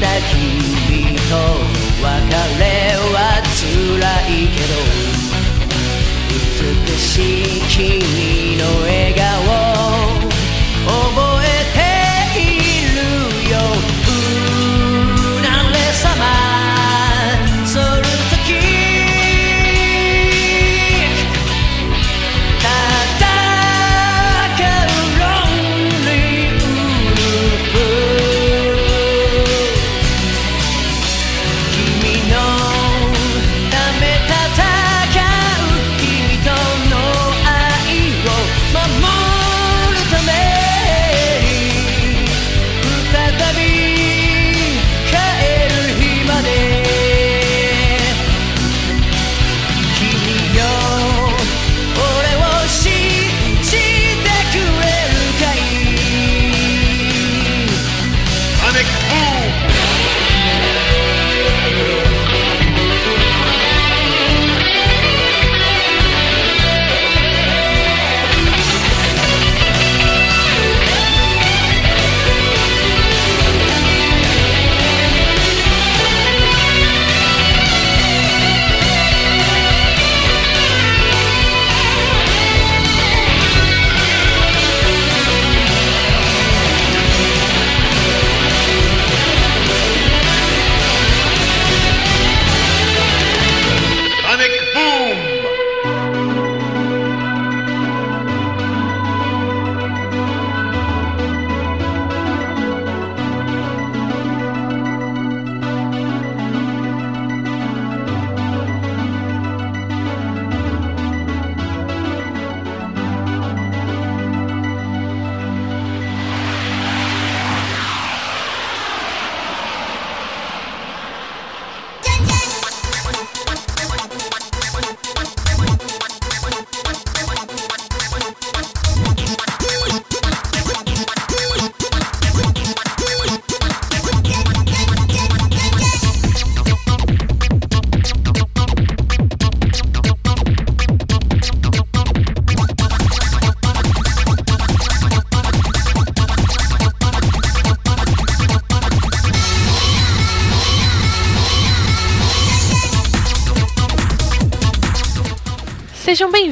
た君と別れ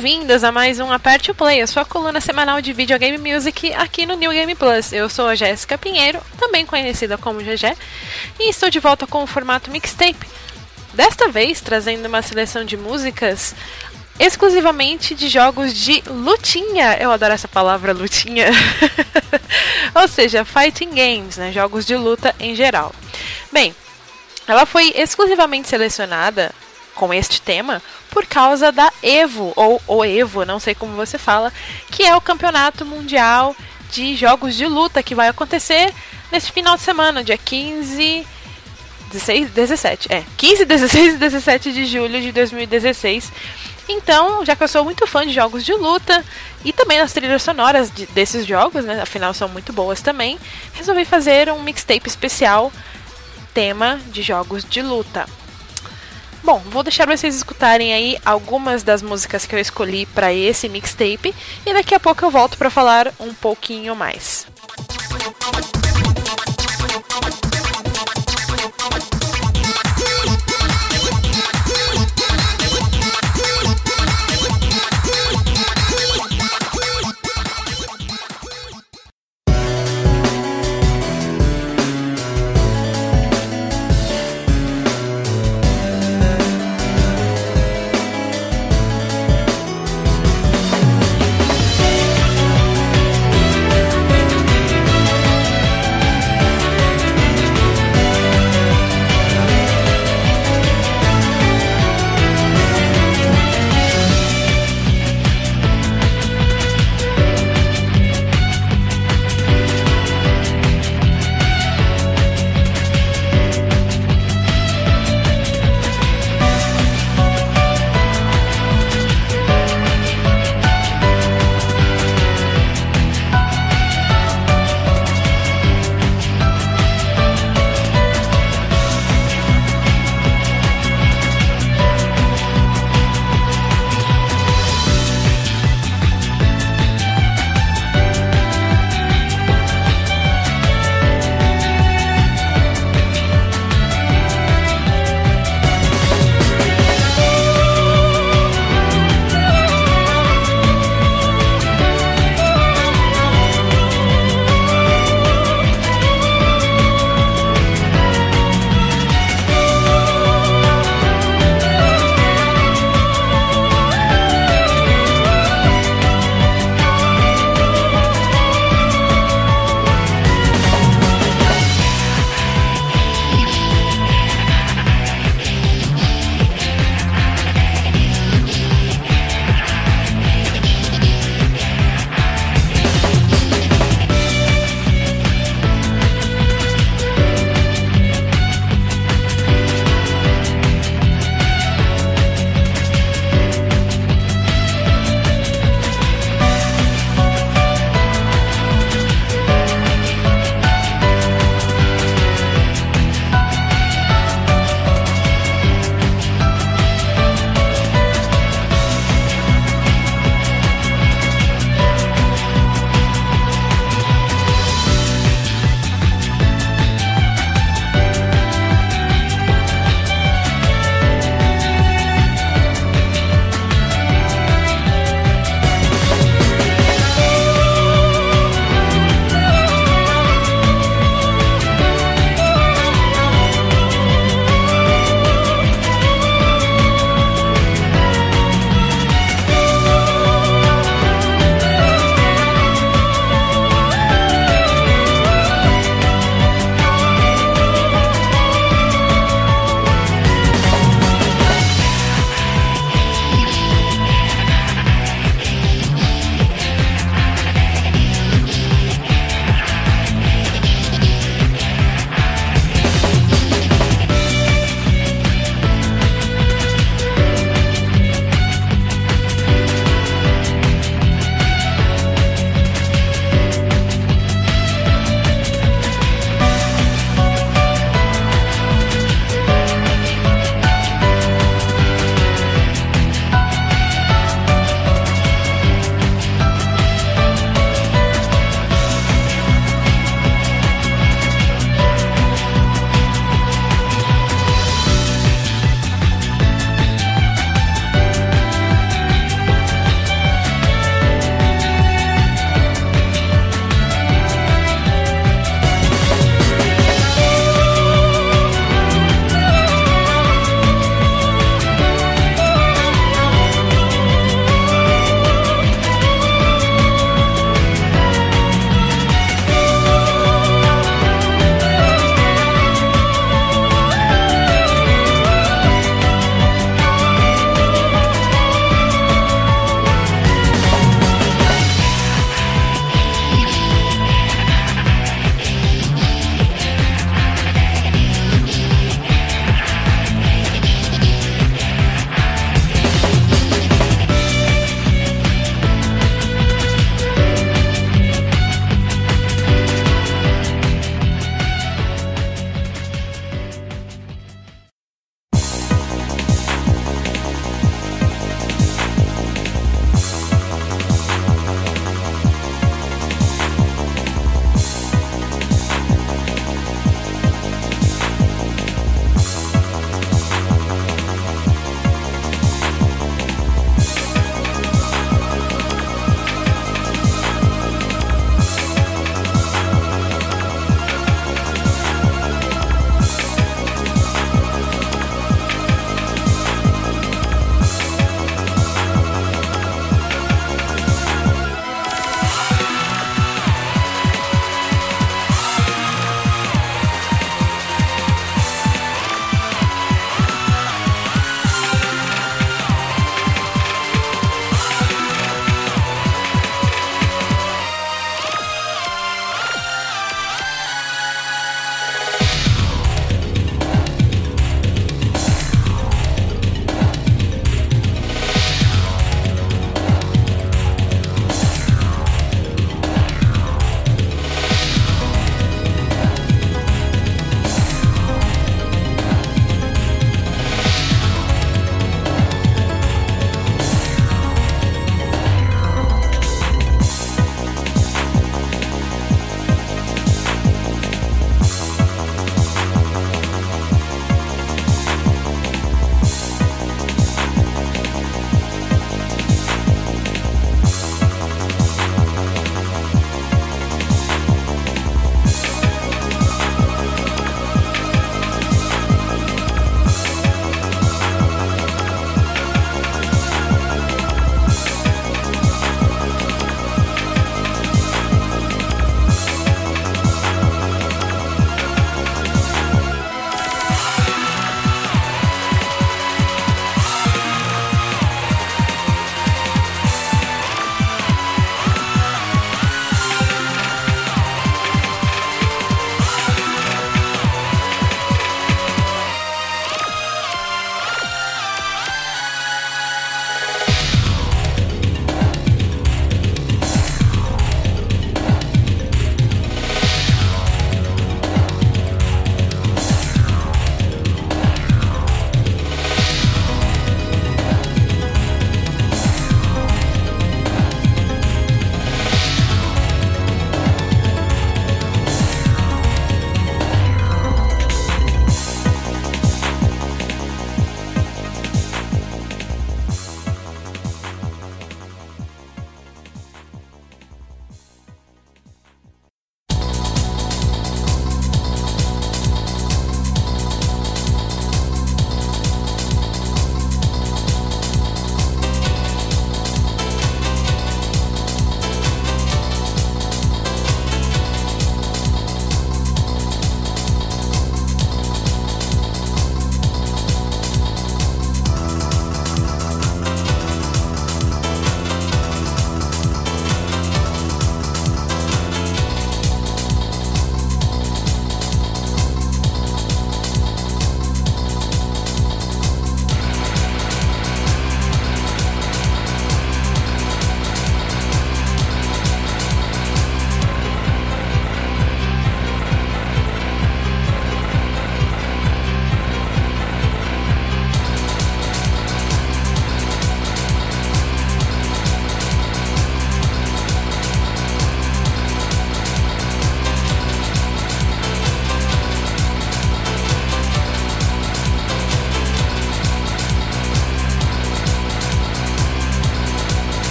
bem-vindas a mais um Aperte o Play, a sua coluna semanal de videogame music aqui no New Game Plus. Eu sou a Jéssica Pinheiro, também conhecida como GG, e estou de volta com o formato mixtape. Desta vez trazendo uma seleção de músicas exclusivamente de jogos de lutinha. Eu adoro essa palavra lutinha. Ou seja, fighting games, né? Jogos de luta em geral. Bem, ela foi exclusivamente selecionada com este tema por causa da Evo, ou o Evo, não sei como você fala, que é o campeonato mundial de jogos de luta que vai acontecer nesse final de semana, dia 15, 16, 17, é, 15, 16 e 17 de julho de 2016. Então, já que eu sou muito fã de jogos de luta e também das trilhas sonoras de, desses jogos, né, afinal são muito boas também, resolvi fazer um mixtape especial tema de jogos de luta. Bom, vou deixar vocês escutarem aí algumas das músicas que eu escolhi para esse mixtape e daqui a pouco eu volto para falar um pouquinho mais. estou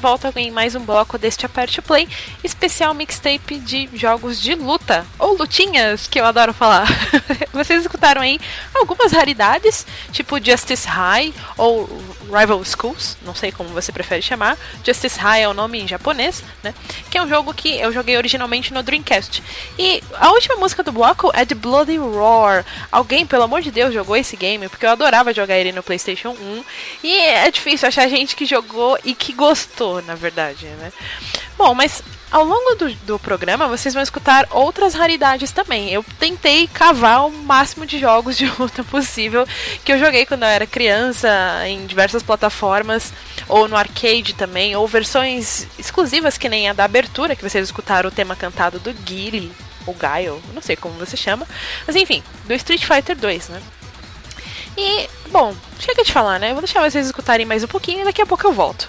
volta em mais um bloco deste Aperte Play, especial mixtape de jogos de luta, ou lutinhas, que eu adoro falar. Vocês escutaram aí algumas raridades, tipo Justice High ou Rival Schools, não sei como você prefere chamar. Justice High é o nome em japonês, né? É um jogo que eu joguei originalmente no Dreamcast. E a última música do bloco é de Bloody Roar. Alguém, pelo amor de Deus, jogou esse game, porque eu adorava jogar ele no PlayStation 1. E é difícil achar gente que jogou e que gostou, na verdade, né? Bom, mas ao longo do, do, programa, vocês vão escutar outras raridades também. Eu tentei cavar o máximo de jogos de luta possível que eu joguei quando eu era criança, em diversas plataformas, ou no arcade também, ou versões exclusivas que nem a da abertura, que vocês escutaram o tema cantado do Guile, ou Guile, não sei como você chama. Mas enfim, do Street Fighter 2, né? E, bom, chega de falar, né? Eu vou deixar vocês escutarem mais um pouquinho e daqui a pouco eu volto.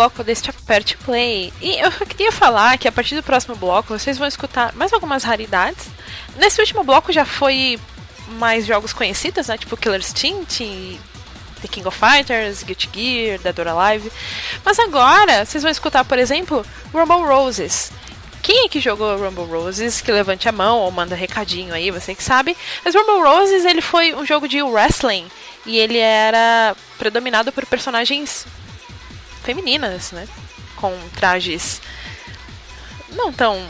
Bloco deste Aperte Play. E eu queria falar que a partir do próximo bloco vocês vão escutar mais algumas raridades. Nesse último bloco já foi mais jogos conhecidos, né? Tipo Killer Instinct, The King of Fighters, Guilty Gear, Dead or Alive. Mas agora vocês vão escutar, por exemplo, Rumble Roses. Quem é que jogou Rumble Roses? Que levante a mão ou manda recadinho aí, você que sabe. Mas Rumble Roses ele foi um jogo de wrestling e ele era predominado por personagens femininas, né? Com trajes não tão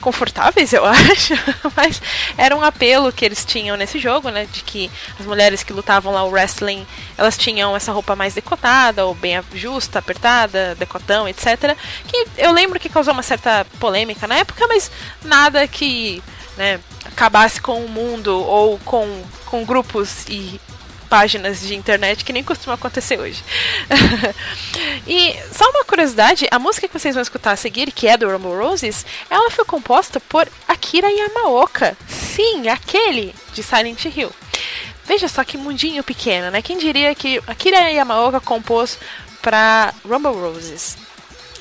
confortáveis, eu acho, mas era um apelo que eles tinham nesse jogo, né, de que as mulheres que lutavam lá o wrestling, elas tinham essa roupa mais decotada ou bem justa, apertada, decotão, etc. Que eu lembro que causou uma certa polêmica na época, mas nada que, né, acabasse com o mundo ou com, com grupos e páginas de internet que nem costuma acontecer hoje. e só uma curiosidade, a música que vocês vão escutar a seguir, que é do Rumble Roses, ela foi composta por Akira Yamaoka. Sim, aquele de Silent Hill. Veja só que mundinho pequeno, né? Quem diria que Akira Yamaoka compôs para Rumble Roses?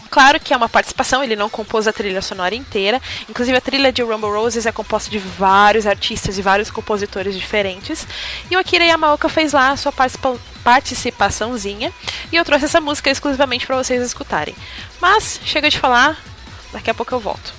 Claro que é uma participação, ele não compôs a trilha sonora inteira. Inclusive, a trilha de Rumble Roses é composta de vários artistas e vários compositores diferentes. E o Akira Yamaoka fez lá a sua participa participaçãozinha. E eu trouxe essa música exclusivamente para vocês escutarem. Mas, chega de falar, daqui a pouco eu volto.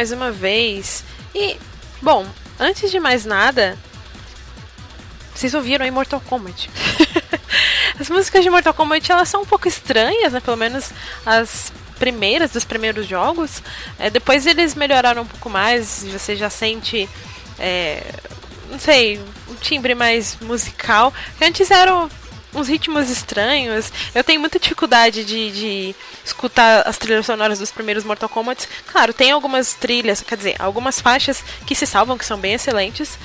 Mais uma vez. E, bom, antes de mais nada, vocês ouviram aí Mortal Kombat. as músicas de Mortal Kombat elas são um pouco estranhas, né? Pelo menos as primeiras dos primeiros jogos. É, depois eles melhoraram um pouco mais, você já sente. É, não sei, um timbre mais musical. Antes eram uns ritmos estranhos. Eu tenho muita dificuldade de, de, escutar as trilhas sonoras dos primeiros Mortal Kombat. Claro, tem algumas trilhas, quer dizer, algumas faixas que se salvam, que são bem excelentes.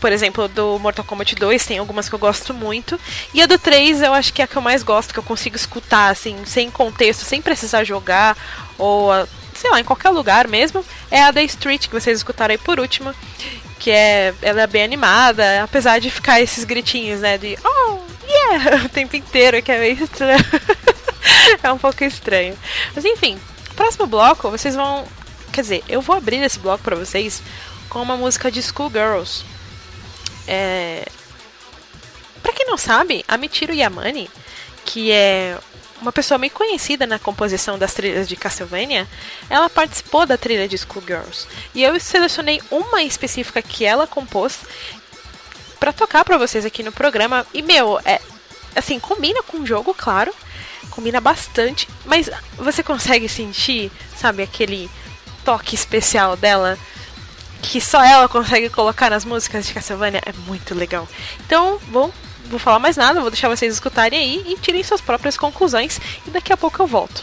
Por exemplo, do Mortal Kombat 2 tem algumas que eu gosto muito. E a do 3 eu acho que é a que eu mais gosto, que eu consigo escutar, assim, sem contexto, sem precisar jogar, ou, sei lá, em qualquer lugar mesmo. É a da Street, que vocês escutaram aí por último. Que é. Ela é bem animada, apesar de ficar esses gritinhos, né? De oh, O tempo inteiro, que é meio estranho. é um pouco estranho. Mas enfim, próximo bloco, vocês vão. Quer dizer, eu vou abrir esse bloco para vocês com uma música de Schoolgirls. É... Pra quem não sabe, a Michiru Yamane, que é uma pessoa meio conhecida na composição das trilhas de Castlevania, ela participou da trilha de Schoolgirls. E eu selecionei uma específica que ela compôs para tocar para vocês aqui no programa. E meu, é assim, combina com o jogo, claro. Combina bastante, mas você consegue sentir, sabe, aquele toque especial dela que só ela consegue colocar nas músicas de Castlevania é muito legal. Então, vou, vou falar mais nada, vou deixar vocês escutarem aí e tirem suas próprias conclusões e daqui a pouco eu volto.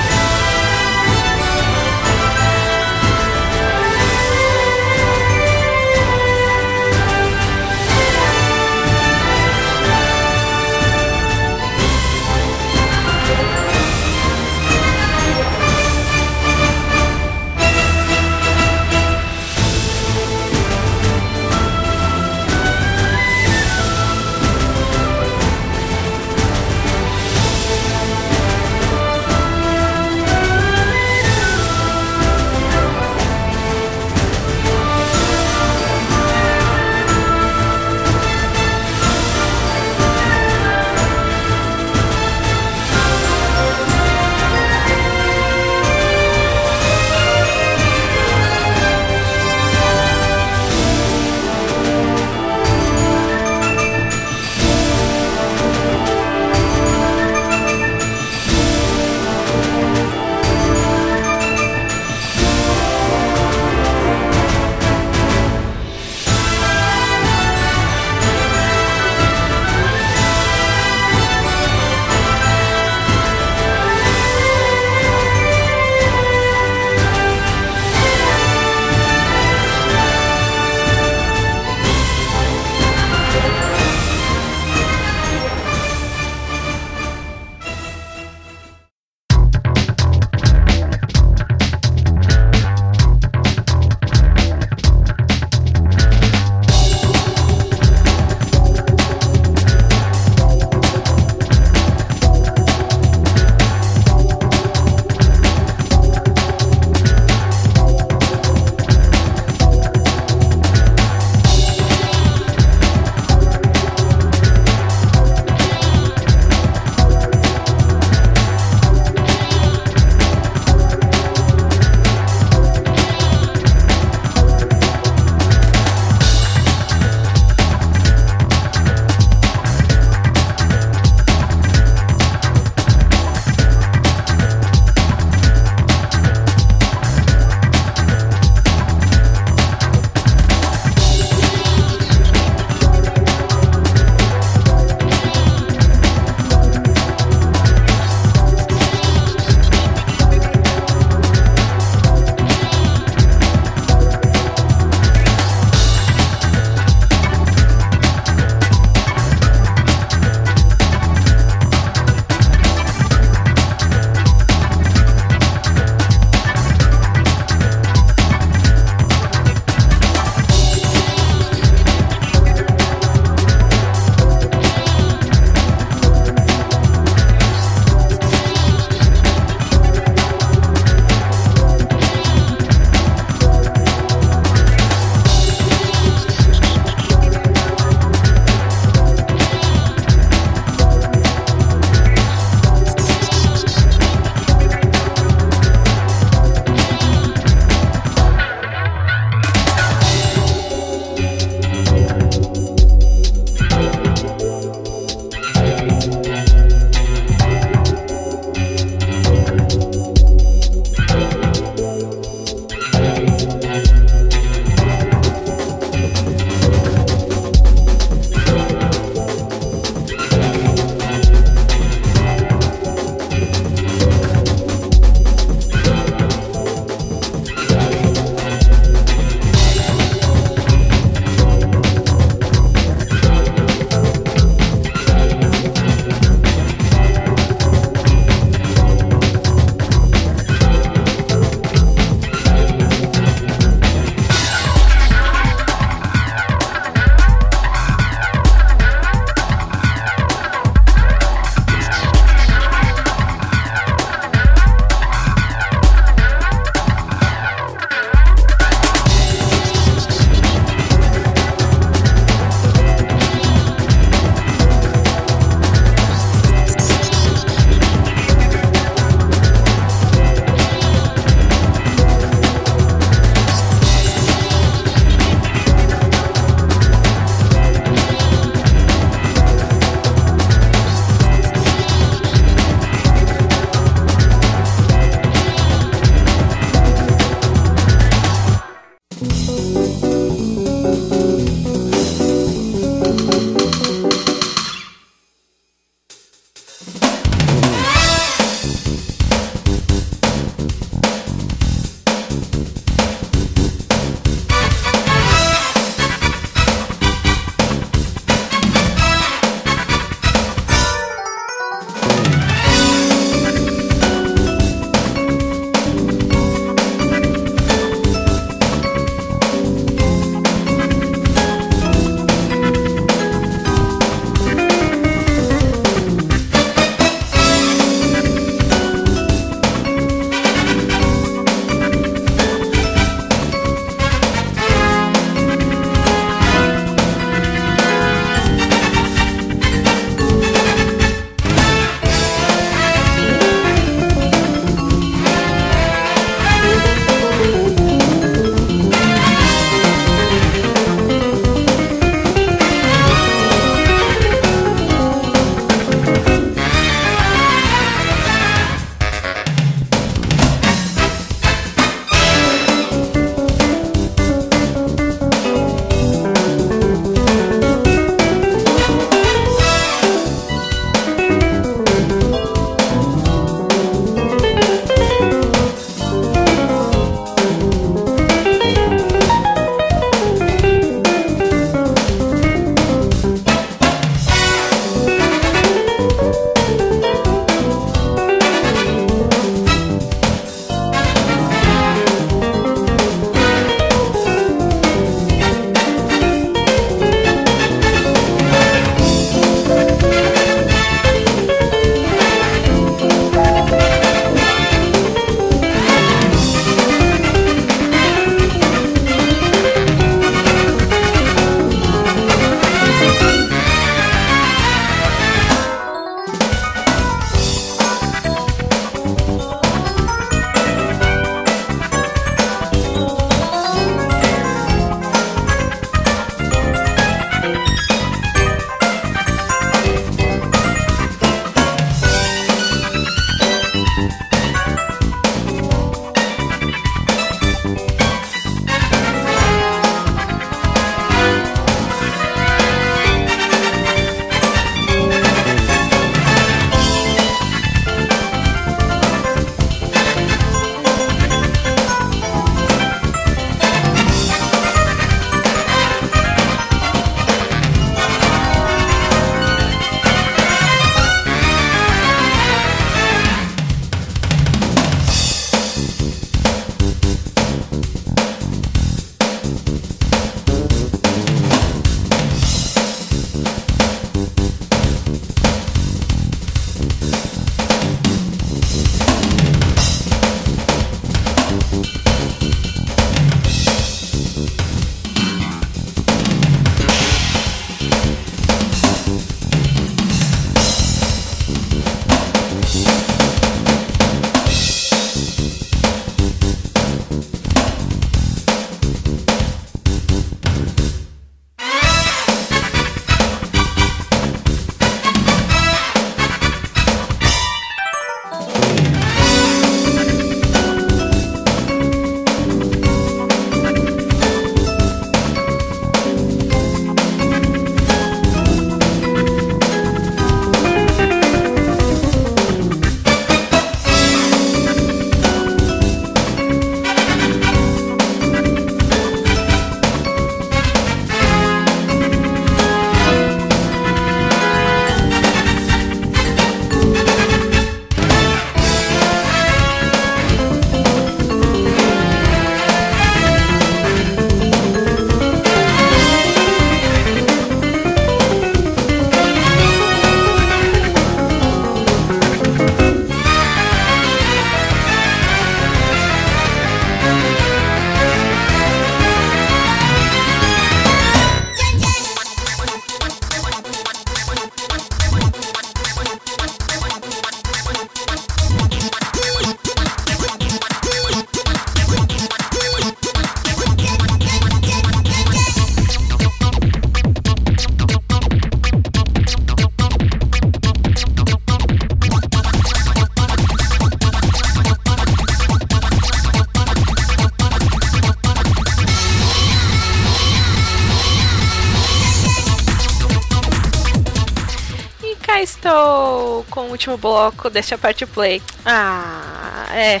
último bloco deste Aperte Play. Ah, é.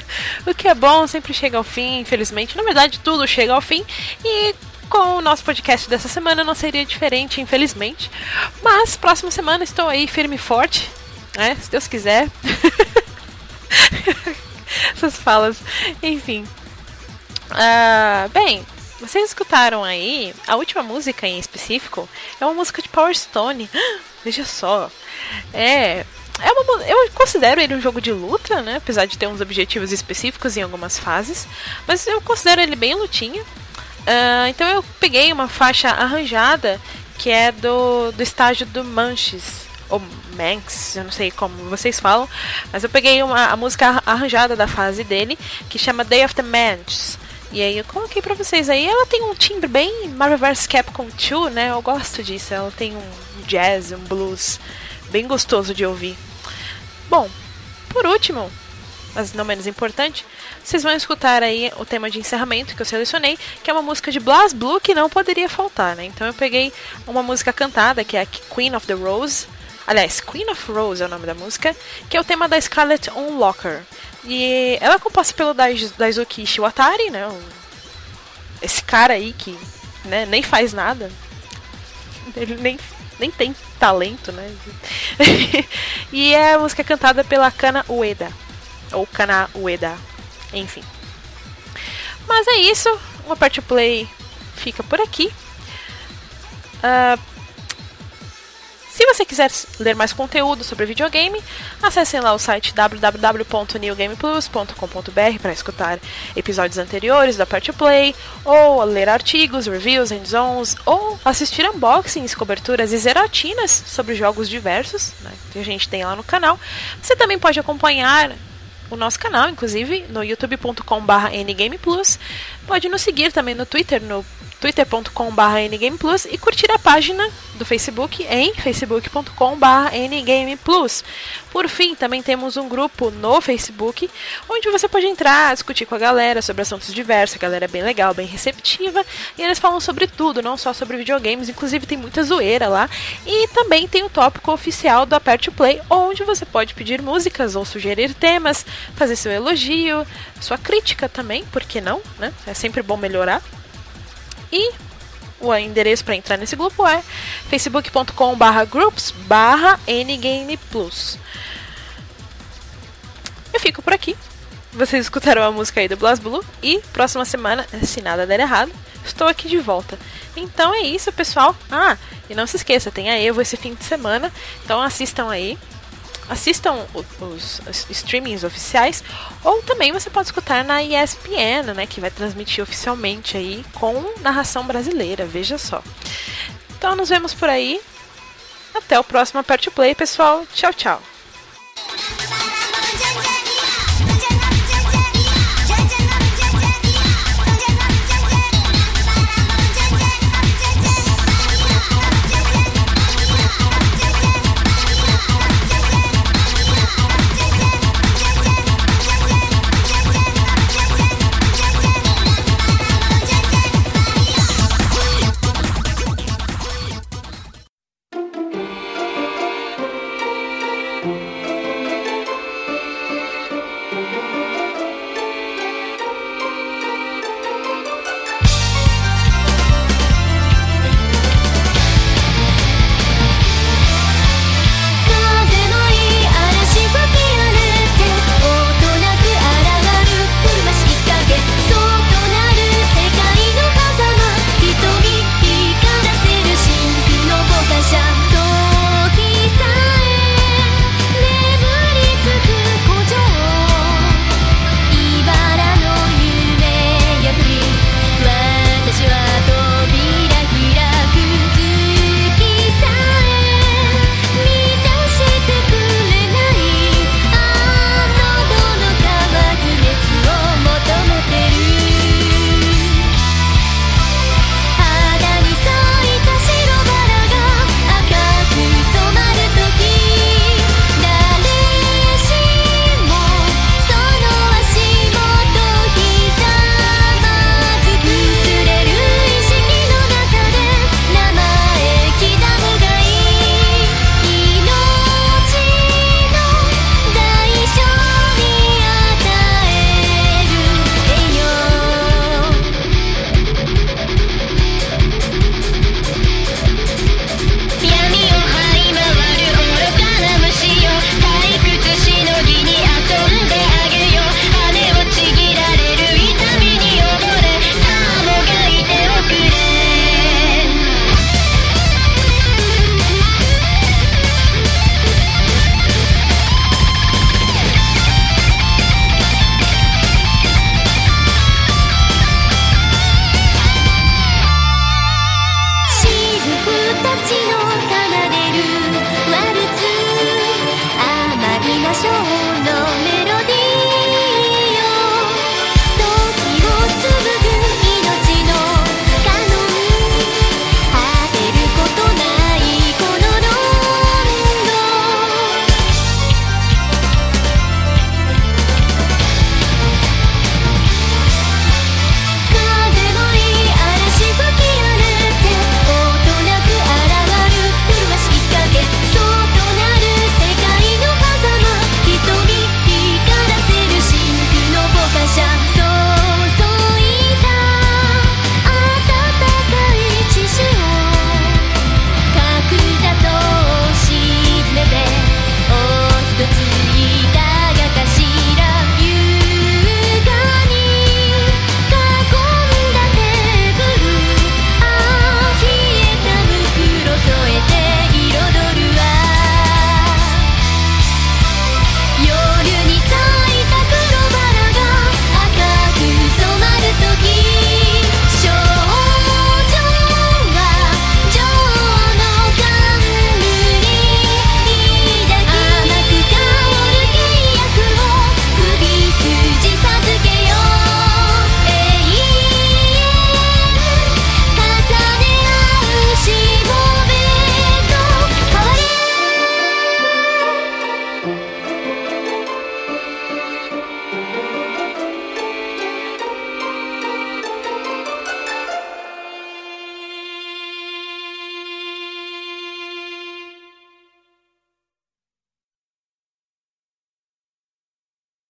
o que é bom sempre chega ao fim, infelizmente. Na verdade, tudo chega ao fim. E com o nosso podcast dessa semana não seria diferente, infelizmente. Mas próxima semana estou aí firme e forte, né? Se Deus quiser. Essas falas, enfim. Uh, bem, vocês escutaram aí a última música em específico? É uma música de Power Stone. Veja só. É. É uma, eu considero ele um jogo de luta, né? Apesar de ter uns objetivos específicos em algumas fases. Mas eu considero ele bem lutinha. Uh, então eu peguei uma faixa arranjada que é do, do estágio do Manches. Ou Manx, eu não sei como vocês falam. Mas eu peguei uma, a música arranjada da fase dele, que chama Day of the Manches. E aí eu coloquei pra vocês aí. Ela tem um timbre bem Marvel vs Capcom 2, né? Eu gosto disso. Ela tem um jazz, um blues bem gostoso de ouvir. Bom, por último, mas não menos importante, vocês vão escutar aí o tema de encerramento que eu selecionei, que é uma música de Blas Blue que não poderia faltar, né? Então eu peguei uma música cantada, que é a Queen of the Rose. Aliás, Queen of Rose é o nome da música, que é o tema da Scarlett Unlocker. E ela é composta pelo Daisuke Shiwatari, né? Esse cara aí que né, nem faz nada. Ele nem, nem tem talento, né? e é a música cantada pela Kana Ueda. Ou Kana Ueda. Enfim. Mas é isso. O Aperte Play fica por aqui. Uh, se você quiser ler mais conteúdo sobre videogame, acessem lá o site www.newgameplus.com.br para escutar episódios anteriores da Part Play, ou ler artigos, reviews, zones, ou assistir unboxings, coberturas e zeratinas sobre jogos diversos né, que a gente tem lá no canal. Você também pode acompanhar o nosso canal, inclusive, no youtube.com.br ngameplus. Pode nos seguir também no Twitter, no twitter.com.br ngameplus e curtir a página do Facebook em facebook.com.br ngameplus. Por fim, também temos um grupo no Facebook onde você pode entrar, discutir com a galera sobre assuntos diversos. A galera é bem legal, bem receptiva e eles falam sobre tudo, não só sobre videogames, inclusive tem muita zoeira lá. E também tem o tópico oficial do Aperte Play, onde você pode pedir músicas ou sugerir temas, fazer seu elogio, sua crítica também, por que não? Né? É sempre bom melhorar. E o endereço para entrar nesse grupo é facebook.com/groups/ngameplus. Eu fico por aqui. Vocês escutaram a música aí do Blas Blue e próxima semana, se nada der errado, estou aqui de volta. Então é isso, pessoal. Ah, e não se esqueça, tem a Evo esse fim de semana, então assistam aí assistam os, streamings oficiais, ou também você pode escutar na ESPN, né, que vai transmitir oficialmente aí com narração brasileira, veja só. Então nos vemos por aí. Até o próximo Aperte Play, pessoal. Tchau, tchau.